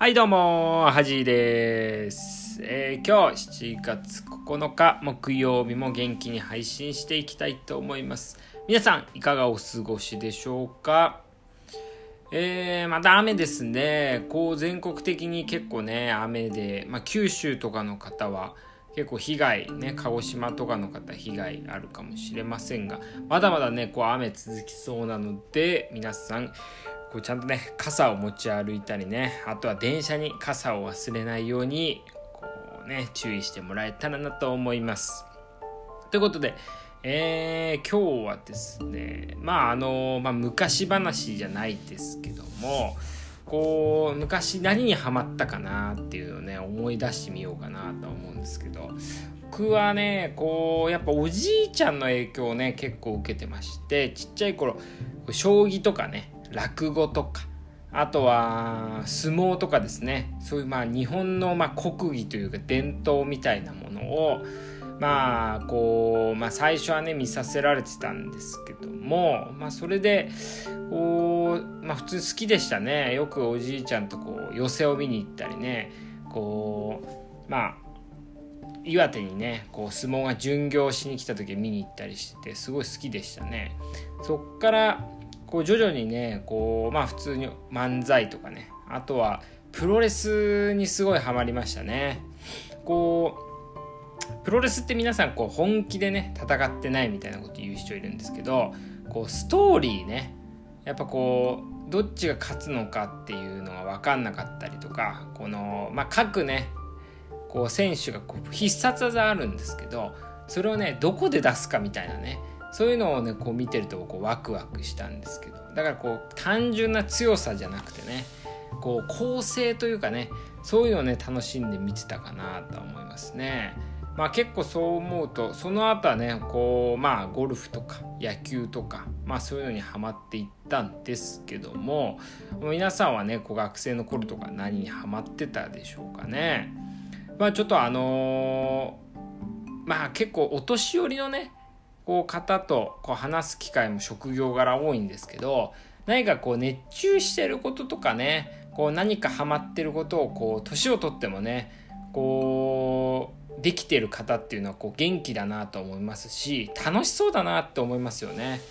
はいどうも、はじいです、えー、今日7月9日木曜日も元気に配信していきたいと思います。皆さんいかがお過ごしでしょうか？えー、また雨ですね。こう全国的に結構ね、雨で、まあ、九州とかの方は結構被害ね、鹿児島とかの方被害あるかもしれませんが、まだまだね、こう雨続きそうなので、皆さんこうちゃんとね傘を持ち歩いたりねあとは電車に傘を忘れないようにこうね注意してもらえたらなと思います。ということで、えー、今日はですねまああの、まあ、昔話じゃないですけどもこう昔何にハマったかなっていうのをね思い出してみようかなと思うんですけど僕はねこうやっぱおじいちゃんの影響をね結構受けてましてちっちゃい頃将棋とかね落語とか。あとは相撲とかですね。そういうまあ日本のまあ国技というか伝統みたいなものをまあこう、まあ、最初はね見させられてたんですけども、まあ、それでこう、まあ、普通好きでしたね。よくおじいちゃんとこう寄席を見に行ったりね。こうまあ岩手にねこう相撲が巡業しに来た時見に行ったりしてすごい好きでしたね。そっからこう徐々にねこうまあ普通に漫才とかねあとはプロレスにすごいハマりましたね。こうプロレスって皆さんこう本気でね戦ってないみたいなこと言う人いるんですけどこうストーリーねやっぱこうどっちが勝つのかっていうのが分かんなかったりとかこの、まあ、各ねこう選手がこう必殺技あるんですけどそれをねどこで出すかみたいなねそういうのをねこう見てるとこうワクワクしたんですけどだからこう単純な強さじゃなくてねこう構成というかねそういうのをね楽しんで見てたかなと思いますね。まあ結構そう思うとその後はねこうまあゴルフとか野球とかまあそういうのにはまっていったんですけども皆さんはねこう学生の頃とか何にはまってたでしょうかね。まあちょっとあの、まあ結構お年寄りのねこう方とこう話す機会も職業柄多いんですけど何かこう熱中してることとかねこう何かハマってることをこう年を取ってもねこうできてる方っていうのはこう元気だなと思いますし楽しそうだなって思いますよね。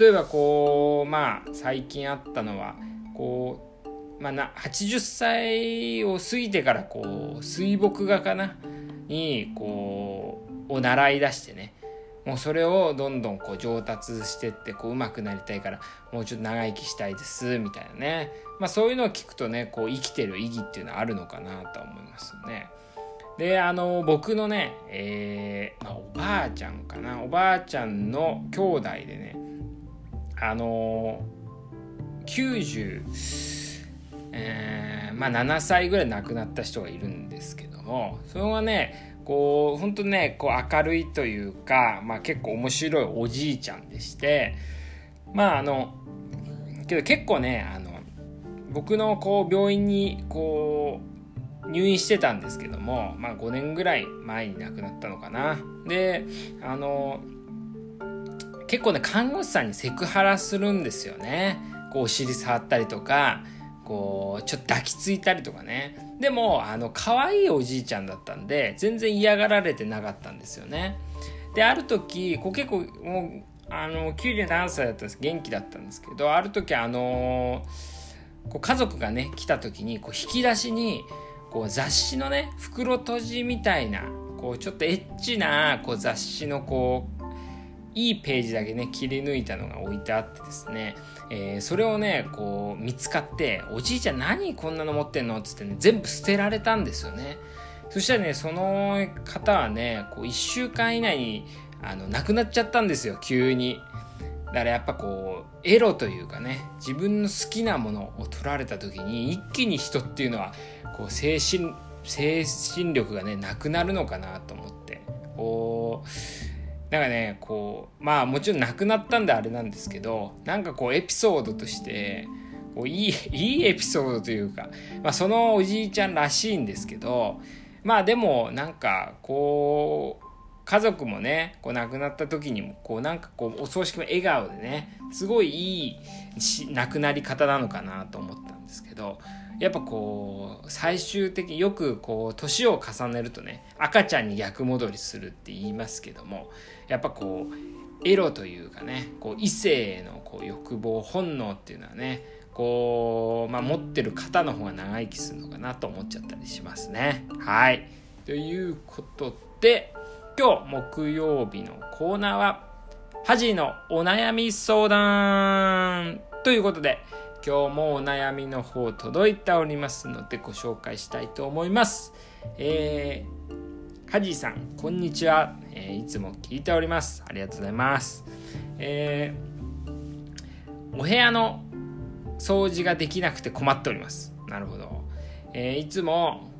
例えばこうまあ最近あったのはこう、まあ、な80歳を過ぎてからこう水墨画かな？にこうを習い出してねもうそれをどんどんこう上達してってこう上手くなりたいからもうちょっと長生きしたいですみたいなね、まあ、そういうのを聞くとねこう生きてる意義っていうのはあるのかなと思いますね。であの僕のね、えーまあ、おばあちゃんかなおばあちゃんの兄弟でねあの90。えま7歳ぐらい亡くなった人がいるんですけどもそれはねこう本当ねこう明るいというか、まあ、結構面白いおじいちゃんでしてまああのけど結構ねあの僕のこう病院にこう入院してたんですけども、まあ、5年ぐらい前に亡くなったのかな。であの結構ね看護師さんにセクハラするんですよね。こうお尻触ったりとかこうちょっと抱きついたりとかね。でもあの可愛いおじいちゃんだったんで全然嫌がられてなかったんですよね。である時こう結構もうあの97歳だったんです。元気だったんですけどある時あのこう家族がね来た時にこう引き出しにこう雑誌のね袋閉じみたいなこうちょっとエッチなこう雑誌のこういいページだけね切り抜いたのが置いてあってですね、えー、それをねこう見つかって「おじいちゃん何こんなの持ってんの?」っつってね全部捨てられたんですよね。そしたらねその方はねこう1週間以内にあの亡くなっちゃったんですよ急に。だからやっぱこうエロというかね自分の好きなものを取られた時に一気に人っていうのはこう精神精神力がねなくなるのかなと思って。こうなんかねこうまあもちろん亡くなったんであれなんですけどなんかこうエピソードとしてこういい いいエピソードというか、まあ、そのおじいちゃんらしいんですけどまあでもなんかこう家族もねこう亡くなった時にもこうなんかこうお葬式も笑顔でねすごいいい亡くなり方なのかなと思ったんですけどやっぱこう最終的によくこう年を重ねるとね赤ちゃんに逆戻りするって言いますけどもやっぱこうエロというかねこう異性へのこう欲望本能っていうのはねこう、まあ、持ってる方の方が長生きするのかなと思っちゃったりしますね。はいということで今日木曜日のコーナーは「ハジのお悩み相談」ということで今日もお悩みの方届いておりますのでご紹介したいと思います。えー、ハジさん、こんにちは、えー、いつも聞いております。ありがとうございます。えー、お部屋の掃除ができなくて困っております。なるほど。えー、いつも、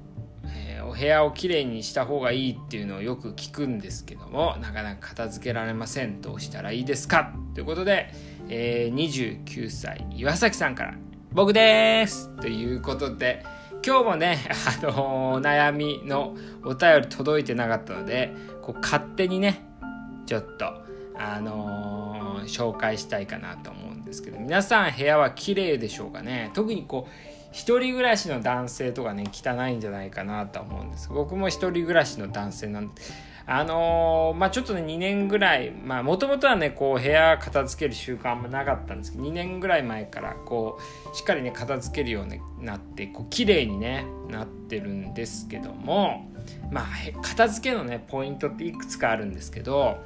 えー、お部屋をきれいにした方がいいっていうのをよく聞くんですけども、なかなか片付けられません。どうしたらいいですか？ということで、えー、29歳岩崎さんから。僕です。ということで今日もね、あのー、悩みのお便り届いてなかったのでこう勝手にねちょっとあのー、紹介したいかなと思うんですけど皆さん部屋は綺麗でしょうかね？特にこう一人暮らしの男性とかね汚いんじゃないかなと思うんです。僕も一人暮らしの男性なんであのー、まあちょっとね、2年ぐらい、まあもともとはね、こう部屋片付ける習慣あんまなかったんですけど、2年ぐらい前からこう、しっかりね、片付けるようになって、こう、綺麗にね、なってるんですけども、まあ、片付けのね、ポイントっていくつかあるんですけど、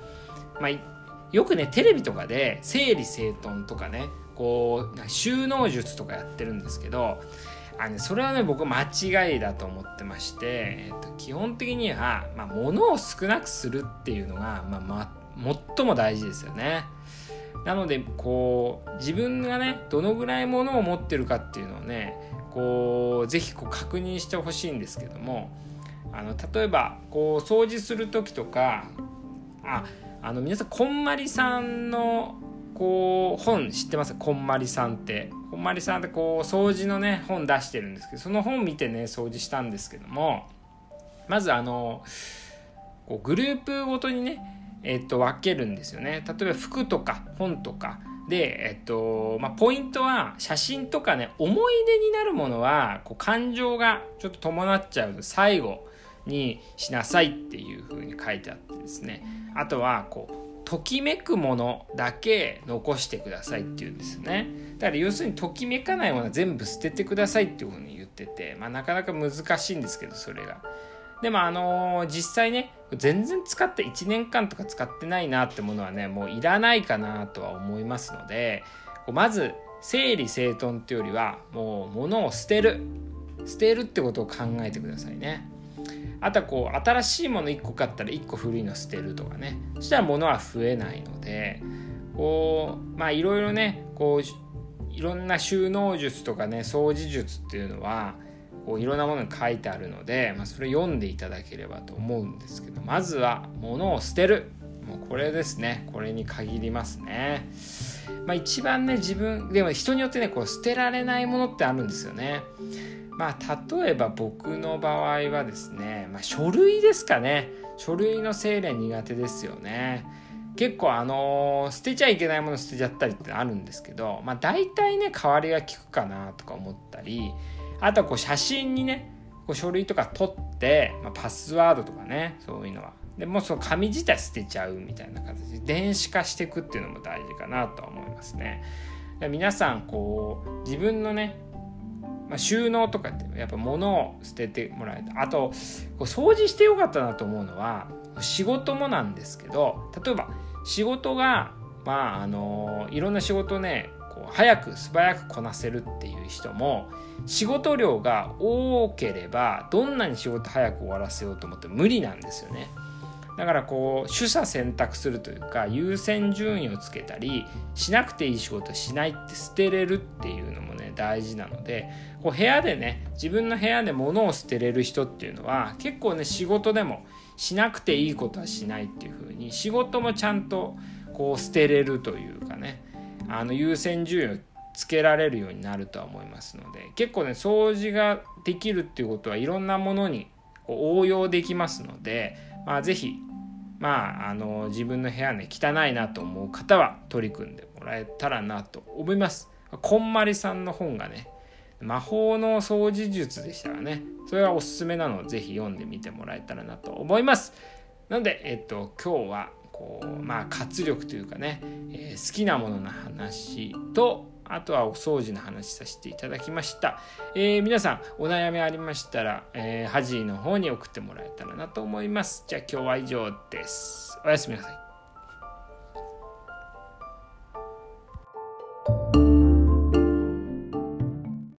まあ、よくね、テレビとかで整理整頓とかね、こう、収納術とかやってるんですけど、あのそれはね僕間違いだと思ってまして、えーと、基本的には、まあ、物を少なくするっていうのが、まあま、最も大事ですよね。なのでこう自分がねどのぐらい物を持ってるかっていうのをねこうぜひこう確認してほしいんですけどもあの例えばこう掃除する時とかああの皆さんこんまりさんのこう本知ってます？こんまりさんってまりさんってこう掃除のね本出してるんですけどその本見てね掃除したんですけどもまずあのこうグループごとにねえっと分けるんですよね。例えば服とか本とか。で、えっとまあ、ポイントは写真とかね思い出になるものはこう感情がちょっと伴っちゃうと最後にしなさいっていう風に書いてあってですね。あとはこうときめくものだけ残してくださいっていうんですね。だから要するにときめかないものは全部捨ててくださいっていうふうに言ってて、まあ、なかなか難しいんですけどそれが。でもあのー、実際ね全然使って1年間とか使ってないなってものはねもういらないかなとは思いますのでまず整理整頓っていうよりはもう物を捨てる。捨てるってことを考えてくださいね。あとはこう新しいもの1個買ったら1個古いの捨てるとかねそしたら物は増えないのでこうまあいろいろねこういろんな収納術とかね掃除術っていうのはこういろんなものに書いてあるので、まあ、それ読んでいただければと思うんですけどまずは物を捨てるもうこれですねこれに限りますね。まあ、一番ね自分でも人によってねこう捨てられないものってあるんですよね。まあ例えば僕の場合はですね、まあ、書類ですかね。書類の整理苦手ですよね。結構あのー、捨てちゃいけないもの捨てちゃったりってあるんですけどまあ大体ね代わりが利くかなとか思ったりあとはこう写真にねこう書類とか取って、まあ、パスワードとかねそういうのは。でもその紙自体捨てちゃうみたいな形で電子化していくっていうのも大事かなとは思いますね。皆さんこう自分のねまあ、収納とかってやっぱ物を捨ててもらえたあとこう掃除してよかったなと思うのは仕事もなんですけど例えば仕事がまああのいろんな仕事ねこう早く素早くこなせるっていう人も仕事量が多ければどんなに仕事早く終わらせようと思っても無理なんですよね。だからこう取捨選択するというか優先順位をつけたりしなくていい仕事しないって捨てれるっていうのも大事なのでこう部屋でね自分の部屋で物を捨てれる人っていうのは結構ね仕事でもしなくていいことはしないっていう風に仕事もちゃんとこう捨てれるというかねあの優先順位をつけられるようになるとは思いますので結構ね掃除ができるっていうことはいろんなものに応用できますのでまあ、ぜひ、まあ、あの自分の部屋ね汚いなと思う方は取り組んでもらえたらなと思います。こんまりさんの本がね魔法の掃除術でしたらねそれはおすすめなのでぜひ読んでみてもらえたらなと思いますなので、えっと、今日はこうまあ活力というかね、えー、好きなものの話とあとはお掃除の話させていただきました。えー、皆さんお悩みありましたら、えー、ハジーの方に送ってもらえたらなと思います。じゃあ今日は以上です。おやすみなさい。